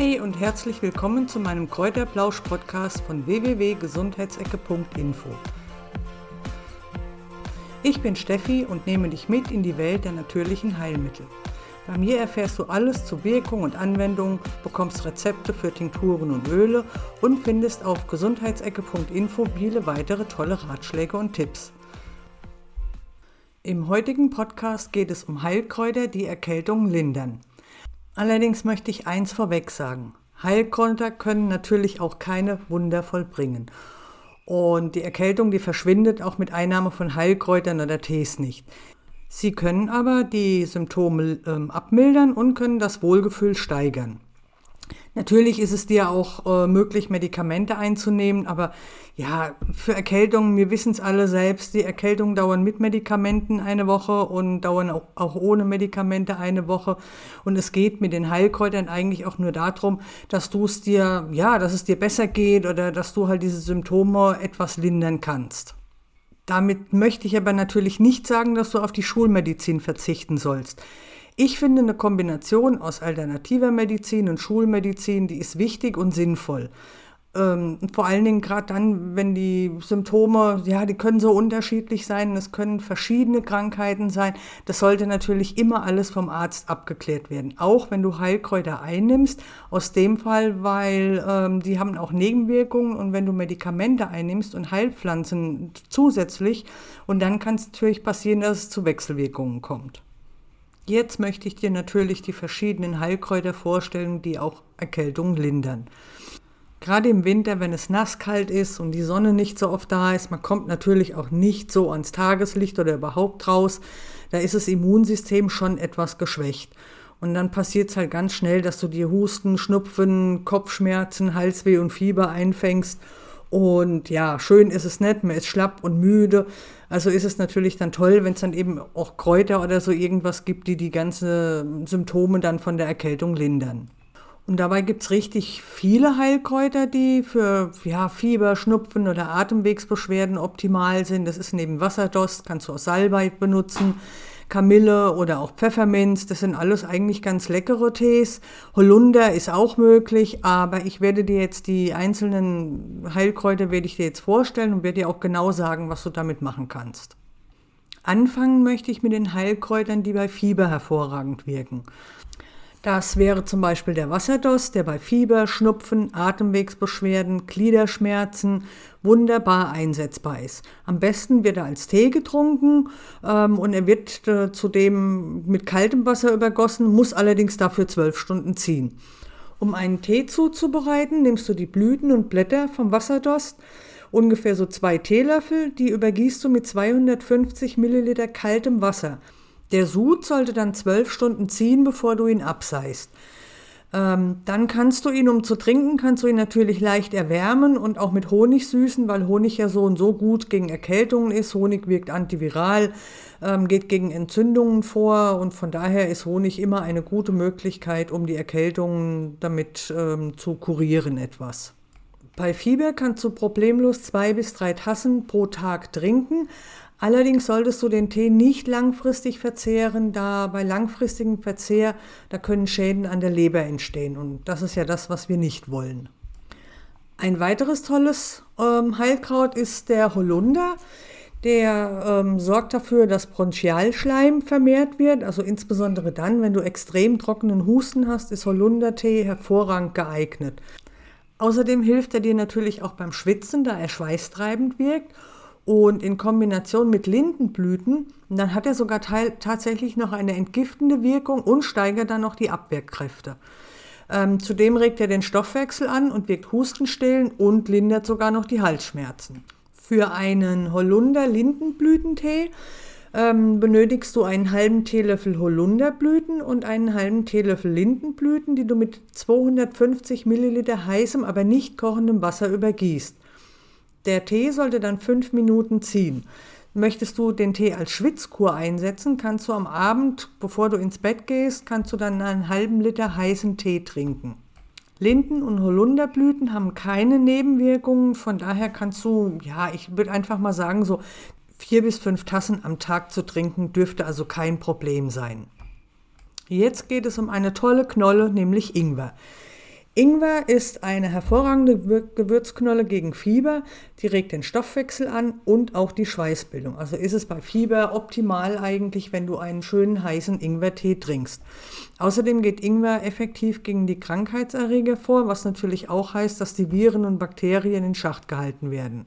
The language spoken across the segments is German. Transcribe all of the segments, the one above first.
Hey und herzlich willkommen zu meinem Kräuterplausch-Podcast von www.gesundheitsecke.info. Ich bin Steffi und nehme dich mit in die Welt der natürlichen Heilmittel. Bei mir erfährst du alles zu Wirkung und Anwendung, bekommst Rezepte für Tinkturen und Öle und findest auf gesundheitsecke.info viele weitere tolle Ratschläge und Tipps. Im heutigen Podcast geht es um Heilkräuter, die Erkältung lindern. Allerdings möchte ich eins vorweg sagen. Heilkräuter können natürlich auch keine Wunder vollbringen. Und die Erkältung, die verschwindet auch mit Einnahme von Heilkräutern oder Tees nicht. Sie können aber die Symptome ähm, abmildern und können das Wohlgefühl steigern. Natürlich ist es dir auch äh, möglich, Medikamente einzunehmen, aber ja, für Erkältungen, wir wissen es alle selbst, die Erkältungen dauern mit Medikamenten eine Woche und dauern auch, auch ohne Medikamente eine Woche. Und es geht mit den Heilkräutern eigentlich auch nur darum, dass du es dir, ja, dass es dir besser geht oder dass du halt diese Symptome etwas lindern kannst. Damit möchte ich aber natürlich nicht sagen, dass du auf die Schulmedizin verzichten sollst. Ich finde eine Kombination aus alternativer Medizin und Schulmedizin, die ist wichtig und sinnvoll. Ähm, vor allen Dingen gerade dann, wenn die Symptome, ja, die können so unterschiedlich sein, es können verschiedene Krankheiten sein. Das sollte natürlich immer alles vom Arzt abgeklärt werden. Auch wenn du Heilkräuter einnimmst, aus dem Fall, weil ähm, die haben auch Nebenwirkungen und wenn du Medikamente einnimmst und Heilpflanzen zusätzlich, und dann kann es natürlich passieren, dass es zu Wechselwirkungen kommt. Jetzt möchte ich dir natürlich die verschiedenen Heilkräuter vorstellen, die auch Erkältung lindern. Gerade im Winter, wenn es nasskalt ist und die Sonne nicht so oft da ist, man kommt natürlich auch nicht so ans Tageslicht oder überhaupt raus, da ist das Immunsystem schon etwas geschwächt. Und dann passiert es halt ganz schnell, dass du dir Husten, Schnupfen, Kopfschmerzen, Halsweh und Fieber einfängst und ja, schön ist es nicht, man ist schlapp und müde. Also ist es natürlich dann toll, wenn es dann eben auch Kräuter oder so irgendwas gibt, die die ganzen Symptome dann von der Erkältung lindern. Und dabei gibt es richtig viele Heilkräuter, die für ja, Fieber, Schnupfen oder Atemwegsbeschwerden optimal sind. Das ist neben Wasserdost, kannst du auch Salbei benutzen. Kamille oder auch Pfefferminz, das sind alles eigentlich ganz leckere Tees. Holunder ist auch möglich, aber ich werde dir jetzt die einzelnen Heilkräuter werde ich dir jetzt vorstellen und werde dir auch genau sagen, was du damit machen kannst. Anfangen möchte ich mit den Heilkräutern, die bei Fieber hervorragend wirken. Das wäre zum Beispiel der Wasserdost, der bei Fieber, Schnupfen, Atemwegsbeschwerden, Gliederschmerzen wunderbar einsetzbar ist. Am besten wird er als Tee getrunken ähm, und er wird äh, zudem mit kaltem Wasser übergossen, muss allerdings dafür zwölf Stunden ziehen. Um einen Tee zuzubereiten, nimmst du die Blüten und Blätter vom Wasserdost, ungefähr so zwei Teelöffel, die übergießt du mit 250 Milliliter kaltem Wasser. Der Sud sollte dann zwölf Stunden ziehen, bevor du ihn abseist. Ähm, dann kannst du ihn, um zu trinken, kannst du ihn natürlich leicht erwärmen und auch mit Honig süßen, weil Honig ja so und so gut gegen Erkältungen ist. Honig wirkt antiviral, ähm, geht gegen Entzündungen vor und von daher ist Honig immer eine gute Möglichkeit, um die Erkältungen damit ähm, zu kurieren etwas. Bei Fieber kannst du problemlos zwei bis drei Tassen pro Tag trinken. Allerdings solltest du den Tee nicht langfristig verzehren, da bei langfristigem Verzehr, da können Schäden an der Leber entstehen und das ist ja das, was wir nicht wollen. Ein weiteres tolles ähm, Heilkraut ist der Holunder. Der ähm, sorgt dafür, dass Bronchialschleim vermehrt wird. Also insbesondere dann, wenn du extrem trockenen Husten hast, ist Holundertee hervorragend geeignet. Außerdem hilft er dir natürlich auch beim Schwitzen, da er schweißtreibend wirkt und in Kombination mit Lindenblüten, dann hat er sogar tatsächlich noch eine entgiftende Wirkung und steigert dann noch die Abwehrkräfte. Ähm, zudem regt er den Stoffwechsel an und wirkt Hustenstillend und lindert sogar noch die Halsschmerzen. Für einen Holunder-Lindenblütentee ähm, benötigst du einen halben Teelöffel Holunderblüten und einen halben Teelöffel Lindenblüten, die du mit 250 Milliliter heißem, aber nicht kochendem Wasser übergießt. Der Tee sollte dann fünf Minuten ziehen. Möchtest du den Tee als Schwitzkur einsetzen, kannst du am Abend, bevor du ins Bett gehst, kannst du dann einen halben Liter heißen Tee trinken. Linden- und Holunderblüten haben keine Nebenwirkungen, von daher kannst du, ja, ich würde einfach mal sagen, so vier bis fünf Tassen am Tag zu trinken, dürfte also kein Problem sein. Jetzt geht es um eine tolle Knolle, nämlich Ingwer. Ingwer ist eine hervorragende Gewürzknolle gegen Fieber, die regt den Stoffwechsel an und auch die Schweißbildung. Also ist es bei Fieber optimal eigentlich, wenn du einen schönen heißen Ingwertee trinkst. Außerdem geht Ingwer effektiv gegen die Krankheitserreger vor, was natürlich auch heißt, dass die Viren und Bakterien in Schacht gehalten werden.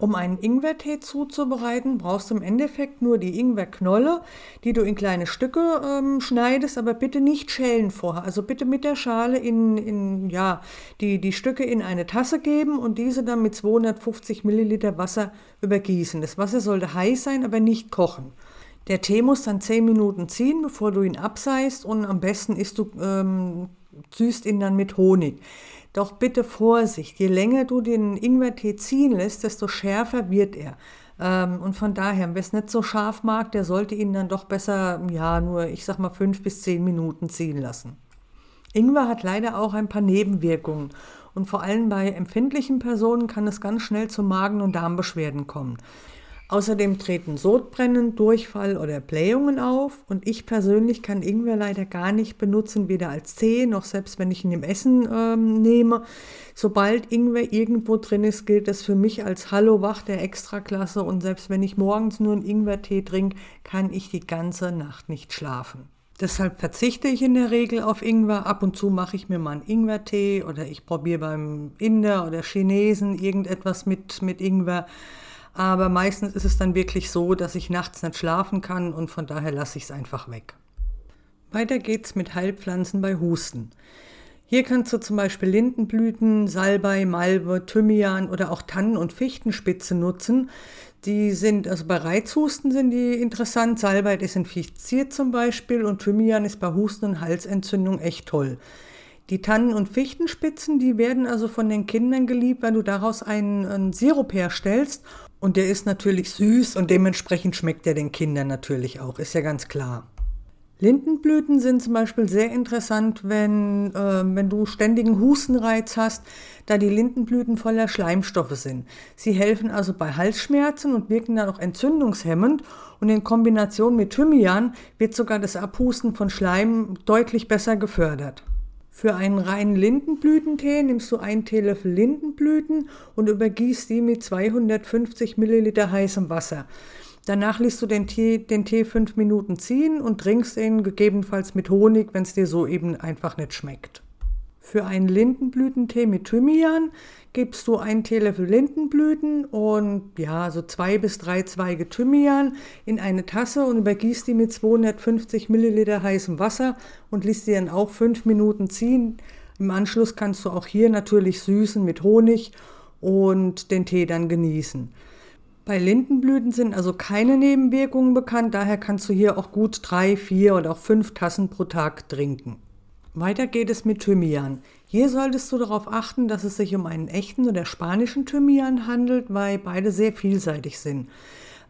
Um einen Ingwertee zuzubereiten, brauchst du im Endeffekt nur die Ingwerknolle, die du in kleine Stücke ähm, schneidest, aber bitte nicht schälen vorher. Also bitte mit der Schale in, in ja, die, die Stücke in eine Tasse geben und diese dann mit 250 Milliliter Wasser übergießen. Das Wasser sollte heiß sein, aber nicht kochen. Der Tee muss dann 10 Minuten ziehen, bevor du ihn abseist und am besten isst du, ähm, süßt ihn dann mit Honig. Doch bitte Vorsicht, je länger du den Ingwertee ziehen lässt, desto schärfer wird er. Ähm, und von daher, wer es nicht so scharf mag, der sollte ihn dann doch besser, ja, nur, ich sag mal, fünf bis zehn Minuten ziehen lassen. Ingwer hat leider auch ein paar Nebenwirkungen. Und vor allem bei empfindlichen Personen kann es ganz schnell zu Magen- und Darmbeschwerden kommen. Außerdem treten Sodbrennen, Durchfall oder Blähungen auf und ich persönlich kann Ingwer leider gar nicht benutzen, weder als Tee noch selbst wenn ich ihn im Essen ähm, nehme. Sobald Ingwer irgendwo drin ist, gilt das für mich als Hallo wach der Extraklasse und selbst wenn ich morgens nur einen Ingwertee trinke, kann ich die ganze Nacht nicht schlafen. Deshalb verzichte ich in der Regel auf Ingwer. Ab und zu mache ich mir mal einen Ingwertee oder ich probiere beim Inder oder Chinesen irgendetwas mit, mit Ingwer. Aber meistens ist es dann wirklich so, dass ich nachts nicht schlafen kann und von daher lasse ich es einfach weg. Weiter geht's mit Heilpflanzen bei Husten. Hier kannst du zum Beispiel Lindenblüten, Salbei, Malve, Thymian oder auch Tannen- und Fichtenspitze nutzen. Die sind, also bei Reizhusten sind die interessant. Salbei desinfiziert zum Beispiel und Thymian ist bei Husten und Halsentzündung echt toll. Die Tannen- und Fichtenspitzen, die werden also von den Kindern geliebt, weil du daraus einen, einen Sirup herstellst und der ist natürlich süß und dementsprechend schmeckt er den Kindern natürlich auch, ist ja ganz klar. Lindenblüten sind zum Beispiel sehr interessant, wenn, äh, wenn du ständigen Hustenreiz hast, da die Lindenblüten voller Schleimstoffe sind. Sie helfen also bei Halsschmerzen und wirken dann auch entzündungshemmend und in Kombination mit Thymian wird sogar das Abhusten von Schleim deutlich besser gefördert. Für einen reinen Lindenblütentee nimmst du einen Teelöffel Lindenblüten und übergießt die mit 250 Milliliter heißem Wasser. Danach lässt du den Tee, den Tee fünf Minuten ziehen und trinkst ihn gegebenenfalls mit Honig, wenn es dir so eben einfach nicht schmeckt. Für einen Lindenblütentee mit Thymian gibst du einen Teelöffel Lindenblüten und ja, so zwei bis drei Zweige Thymian in eine Tasse und übergießt die mit 250 Milliliter heißem Wasser und lässt sie dann auch fünf Minuten ziehen. Im Anschluss kannst du auch hier natürlich süßen mit Honig und den Tee dann genießen. Bei Lindenblüten sind also keine Nebenwirkungen bekannt, daher kannst du hier auch gut drei, vier oder auch fünf Tassen pro Tag trinken. Weiter geht es mit Thymian. Hier solltest du darauf achten, dass es sich um einen echten oder spanischen Thymian handelt, weil beide sehr vielseitig sind.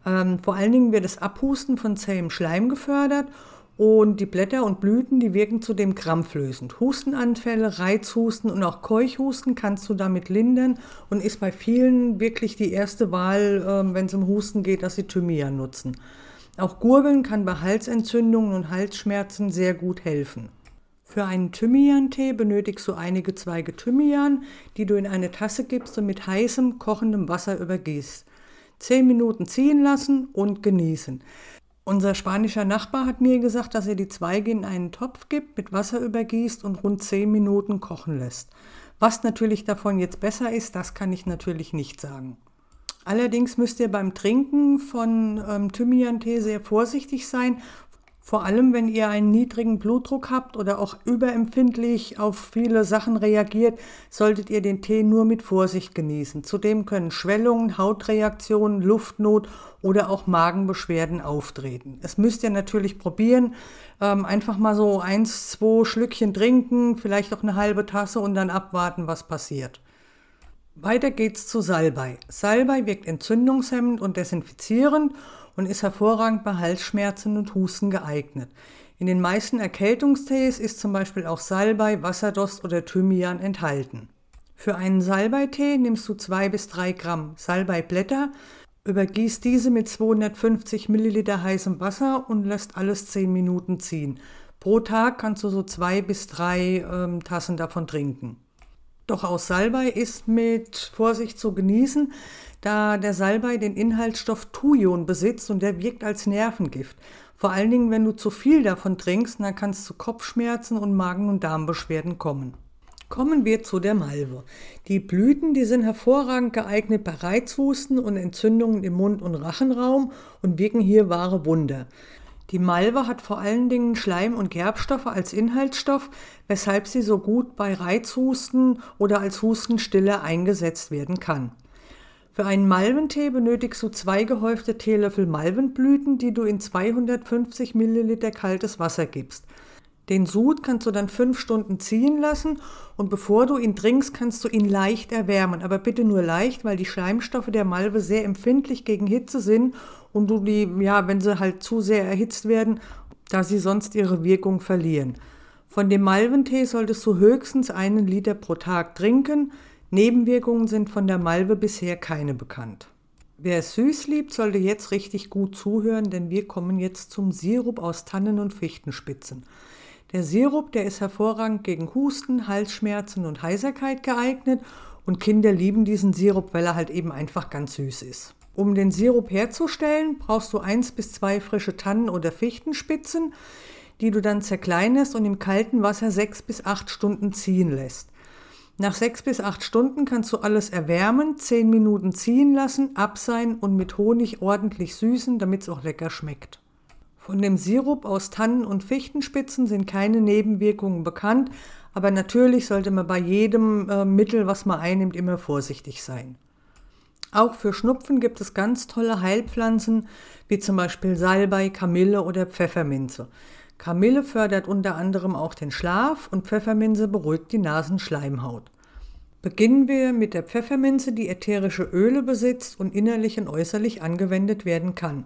Ähm, vor allen Dingen wird das Abhusten von zähem Schleim gefördert und die Blätter und Blüten, die wirken zudem krampflösend. Hustenanfälle, Reizhusten und auch Keuchhusten kannst du damit lindern und ist bei vielen wirklich die erste Wahl, äh, wenn es um Husten geht, dass sie Thymian nutzen. Auch Gurgeln kann bei Halsentzündungen und Halsschmerzen sehr gut helfen. Für einen Thymian-Tee benötigst du einige Zweige Thymian, die du in eine Tasse gibst und mit heißem, kochendem Wasser übergießt. Zehn Minuten ziehen lassen und genießen. Unser spanischer Nachbar hat mir gesagt, dass er die Zweige in einen Topf gibt, mit Wasser übergießt und rund zehn Minuten kochen lässt. Was natürlich davon jetzt besser ist, das kann ich natürlich nicht sagen. Allerdings müsst ihr beim Trinken von ähm, Thymian-Tee sehr vorsichtig sein, vor allem, wenn ihr einen niedrigen Blutdruck habt oder auch überempfindlich auf viele Sachen reagiert, solltet ihr den Tee nur mit Vorsicht genießen. Zudem können Schwellungen, Hautreaktionen, Luftnot oder auch Magenbeschwerden auftreten. Es müsst ihr natürlich probieren. Ähm, einfach mal so eins, zwei Schlückchen trinken, vielleicht auch eine halbe Tasse und dann abwarten, was passiert. Weiter geht's zu Salbei. Salbei wirkt entzündungshemmend und desinfizierend und ist hervorragend bei Halsschmerzen und Husten geeignet. In den meisten Erkältungstees ist zum Beispiel auch Salbei, Wasserdost oder Thymian enthalten. Für einen Salbeitee nimmst du zwei bis drei Gramm Salbeiblätter, übergießt diese mit 250 Milliliter heißem Wasser und lässt alles zehn Minuten ziehen. Pro Tag kannst du so zwei bis drei ähm, Tassen davon trinken. Doch aus Salbei ist mit Vorsicht zu genießen, da der Salbei den Inhaltsstoff Thujon besitzt und der wirkt als Nervengift. Vor allen Dingen, wenn du zu viel davon trinkst, dann kann es zu Kopfschmerzen und Magen- und Darmbeschwerden kommen. Kommen wir zu der Malve. Die Blüten, die sind hervorragend geeignet bei Reizhusten und Entzündungen im Mund- und Rachenraum und wirken hier wahre Wunder. Die Malve hat vor allen Dingen Schleim- und Gerbstoffe als Inhaltsstoff, weshalb sie so gut bei Reizhusten oder als Hustenstiller eingesetzt werden kann. Für einen Malventee benötigst du zwei gehäufte Teelöffel Malvenblüten, die du in 250 Milliliter kaltes Wasser gibst. Den Sud kannst du dann fünf Stunden ziehen lassen und bevor du ihn trinkst, kannst du ihn leicht erwärmen. Aber bitte nur leicht, weil die Schleimstoffe der Malve sehr empfindlich gegen Hitze sind und du die, ja, wenn sie halt zu sehr erhitzt werden, da sie sonst ihre Wirkung verlieren. Von dem Malventee solltest du höchstens einen Liter pro Tag trinken. Nebenwirkungen sind von der Malve bisher keine bekannt. Wer es süß liebt, sollte jetzt richtig gut zuhören, denn wir kommen jetzt zum Sirup aus Tannen- und Fichtenspitzen. Der Sirup, der ist hervorragend gegen Husten, Halsschmerzen und Heiserkeit geeignet und Kinder lieben diesen Sirup, weil er halt eben einfach ganz süß ist. Um den Sirup herzustellen, brauchst du eins bis zwei frische Tannen- oder Fichtenspitzen, die du dann zerkleinerst und im kalten Wasser sechs bis acht Stunden ziehen lässt. Nach sechs bis acht Stunden kannst du alles erwärmen, zehn Minuten ziehen lassen, abseihen und mit Honig ordentlich süßen, damit es auch lecker schmeckt. Von dem Sirup aus Tannen- und Fichtenspitzen sind keine Nebenwirkungen bekannt, aber natürlich sollte man bei jedem äh, Mittel, was man einnimmt, immer vorsichtig sein. Auch für Schnupfen gibt es ganz tolle Heilpflanzen, wie zum Beispiel Salbei, Kamille oder Pfefferminze. Kamille fördert unter anderem auch den Schlaf und Pfefferminze beruhigt die Nasenschleimhaut. Beginnen wir mit der Pfefferminze, die ätherische Öle besitzt und innerlich und äußerlich angewendet werden kann.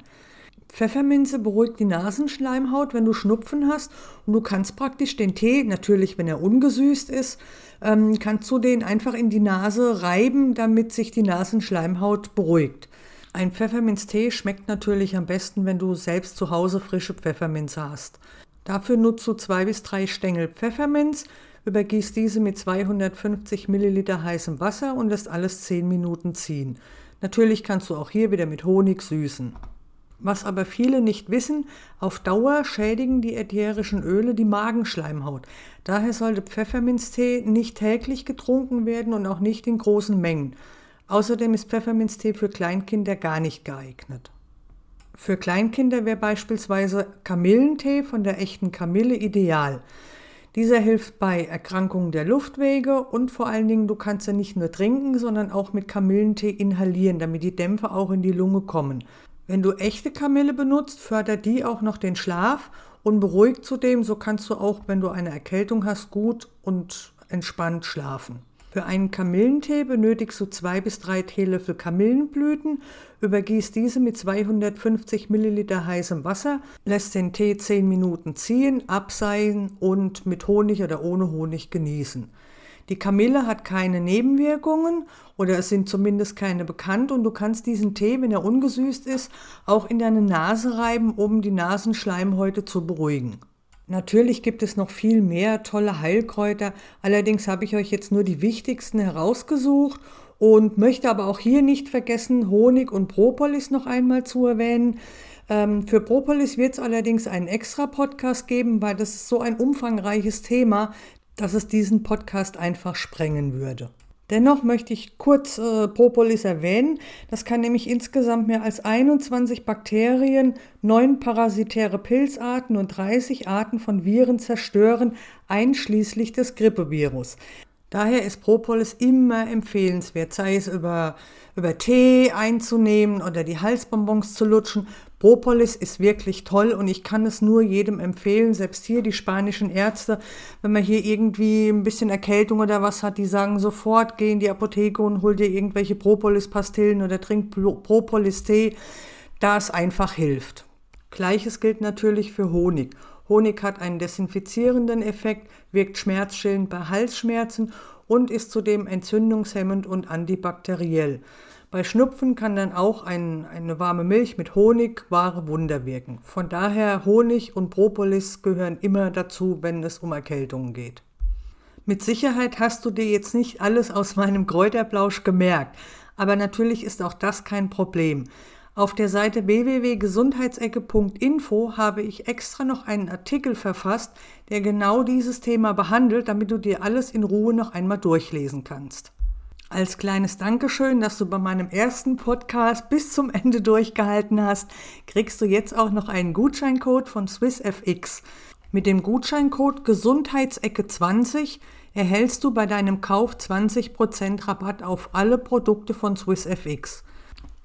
Pfefferminze beruhigt die Nasenschleimhaut, wenn du Schnupfen hast. Und du kannst praktisch den Tee, natürlich wenn er ungesüßt ist, ähm, kannst du den einfach in die Nase reiben, damit sich die Nasenschleimhaut beruhigt. Ein Pfefferminztee schmeckt natürlich am besten, wenn du selbst zu Hause frische Pfefferminze hast. Dafür nutzt du zwei bis drei Stängel Pfefferminz, übergießt diese mit 250 Milliliter heißem Wasser und lässt alles 10 Minuten ziehen. Natürlich kannst du auch hier wieder mit Honig süßen. Was aber viele nicht wissen, auf Dauer schädigen die ätherischen Öle die Magenschleimhaut. Daher sollte Pfefferminztee nicht täglich getrunken werden und auch nicht in großen Mengen. Außerdem ist Pfefferminztee für Kleinkinder gar nicht geeignet. Für Kleinkinder wäre beispielsweise Kamillentee von der echten Kamille ideal. Dieser hilft bei Erkrankungen der Luftwege und vor allen Dingen, du kannst ja nicht nur trinken, sondern auch mit Kamillentee inhalieren, damit die Dämpfe auch in die Lunge kommen. Wenn du echte Kamille benutzt, fördert die auch noch den Schlaf und beruhigt zudem, so kannst du auch, wenn du eine Erkältung hast, gut und entspannt schlafen. Für einen Kamillentee benötigst du zwei bis drei Teelöffel Kamillenblüten, übergießt diese mit 250 Milliliter heißem Wasser, lässt den Tee 10 Minuten ziehen, abseihen und mit Honig oder ohne Honig genießen. Die Kamille hat keine Nebenwirkungen oder es sind zumindest keine bekannt und du kannst diesen Tee, wenn er ungesüßt ist, auch in deine Nase reiben, um die Nasenschleimhäute zu beruhigen. Natürlich gibt es noch viel mehr tolle Heilkräuter, allerdings habe ich euch jetzt nur die wichtigsten herausgesucht und möchte aber auch hier nicht vergessen, Honig und Propolis noch einmal zu erwähnen. Ähm, für Propolis wird es allerdings einen extra Podcast geben, weil das ist so ein umfangreiches Thema, dass es diesen Podcast einfach sprengen würde. Dennoch möchte ich kurz äh, Propolis erwähnen. Das kann nämlich insgesamt mehr als 21 Bakterien, neun parasitäre Pilzarten und 30 Arten von Viren zerstören, einschließlich des Grippevirus. Daher ist Propolis immer empfehlenswert, sei es über, über Tee einzunehmen oder die Halsbonbons zu lutschen. Propolis ist wirklich toll und ich kann es nur jedem empfehlen, selbst hier die spanischen Ärzte, wenn man hier irgendwie ein bisschen Erkältung oder was hat, die sagen sofort, geh in die Apotheke und hol dir irgendwelche Propolis-Pastillen oder trink Propolis-Tee, da es einfach hilft. Gleiches gilt natürlich für Honig. Honig hat einen desinfizierenden Effekt, wirkt schmerzstillend bei Halsschmerzen und ist zudem entzündungshemmend und antibakteriell. Bei Schnupfen kann dann auch ein, eine warme Milch mit Honig wahre Wunder wirken. Von daher Honig und Propolis gehören immer dazu, wenn es um Erkältungen geht. Mit Sicherheit hast du dir jetzt nicht alles aus meinem Kräuterblausch gemerkt, aber natürlich ist auch das kein Problem. Auf der Seite www.gesundheitsecke.info habe ich extra noch einen Artikel verfasst, der genau dieses Thema behandelt, damit du dir alles in Ruhe noch einmal durchlesen kannst. Als kleines Dankeschön, dass du bei meinem ersten Podcast bis zum Ende durchgehalten hast, kriegst du jetzt auch noch einen Gutscheincode von SwissFX. Mit dem Gutscheincode Gesundheitsecke20 erhältst du bei deinem Kauf 20% Rabatt auf alle Produkte von SwissFX.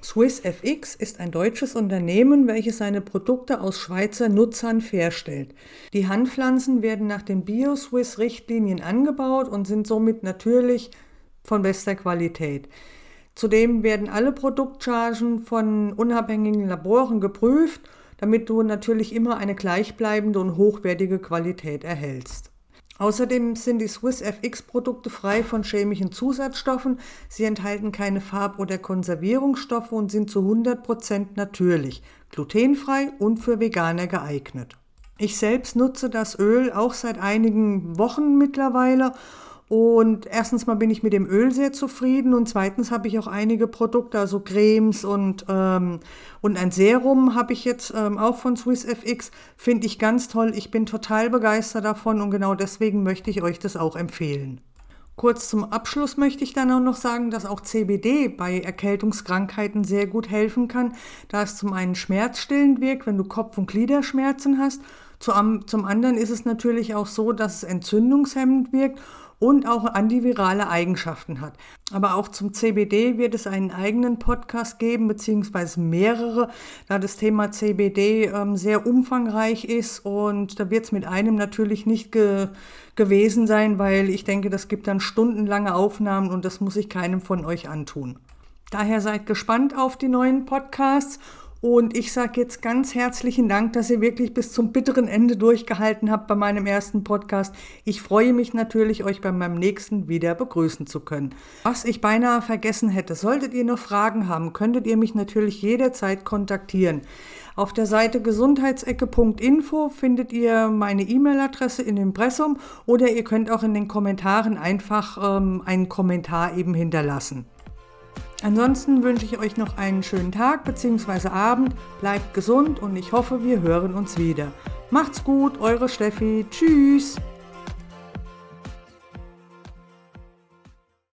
SwissFX ist ein deutsches Unternehmen, welches seine Produkte aus Schweizer Nutzhanf herstellt. Die Handpflanzen werden nach den Bio-Swiss-Richtlinien angebaut und sind somit natürlich von bester Qualität. Zudem werden alle Produktchargen von unabhängigen Laboren geprüft, damit du natürlich immer eine gleichbleibende und hochwertige Qualität erhältst. Außerdem sind die Swiss FX Produkte frei von chemischen Zusatzstoffen. Sie enthalten keine Farb- oder Konservierungsstoffe und sind zu 100% natürlich, glutenfrei und für Veganer geeignet. Ich selbst nutze das Öl auch seit einigen Wochen mittlerweile und erstens mal bin ich mit dem Öl sehr zufrieden und zweitens habe ich auch einige Produkte, also Cremes und, ähm, und ein Serum habe ich jetzt ähm, auch von SwissFX. Finde ich ganz toll. Ich bin total begeistert davon und genau deswegen möchte ich euch das auch empfehlen. Kurz zum Abschluss möchte ich dann auch noch sagen, dass auch CBD bei Erkältungskrankheiten sehr gut helfen kann, da es zum einen schmerzstillend wirkt, wenn du Kopf- und Gliederschmerzen hast. Zum anderen ist es natürlich auch so, dass es entzündungshemmend wirkt und auch antivirale Eigenschaften hat. Aber auch zum CBD wird es einen eigenen Podcast geben, beziehungsweise mehrere, da das Thema CBD ähm, sehr umfangreich ist und da wird es mit einem natürlich nicht ge gewesen sein, weil ich denke, das gibt dann stundenlange Aufnahmen und das muss ich keinem von euch antun. Daher seid gespannt auf die neuen Podcasts und ich sage jetzt ganz herzlichen Dank, dass ihr wirklich bis zum bitteren Ende durchgehalten habt bei meinem ersten Podcast. Ich freue mich natürlich, euch bei meinem nächsten wieder begrüßen zu können. Was ich beinahe vergessen hätte, solltet ihr noch Fragen haben, könntet ihr mich natürlich jederzeit kontaktieren. Auf der Seite gesundheitsecke.info findet ihr meine E-Mail-Adresse in Impressum oder ihr könnt auch in den Kommentaren einfach ähm, einen Kommentar eben hinterlassen. Ansonsten wünsche ich euch noch einen schönen Tag bzw. Abend. Bleibt gesund und ich hoffe, wir hören uns wieder. Macht's gut, eure Steffi. Tschüss.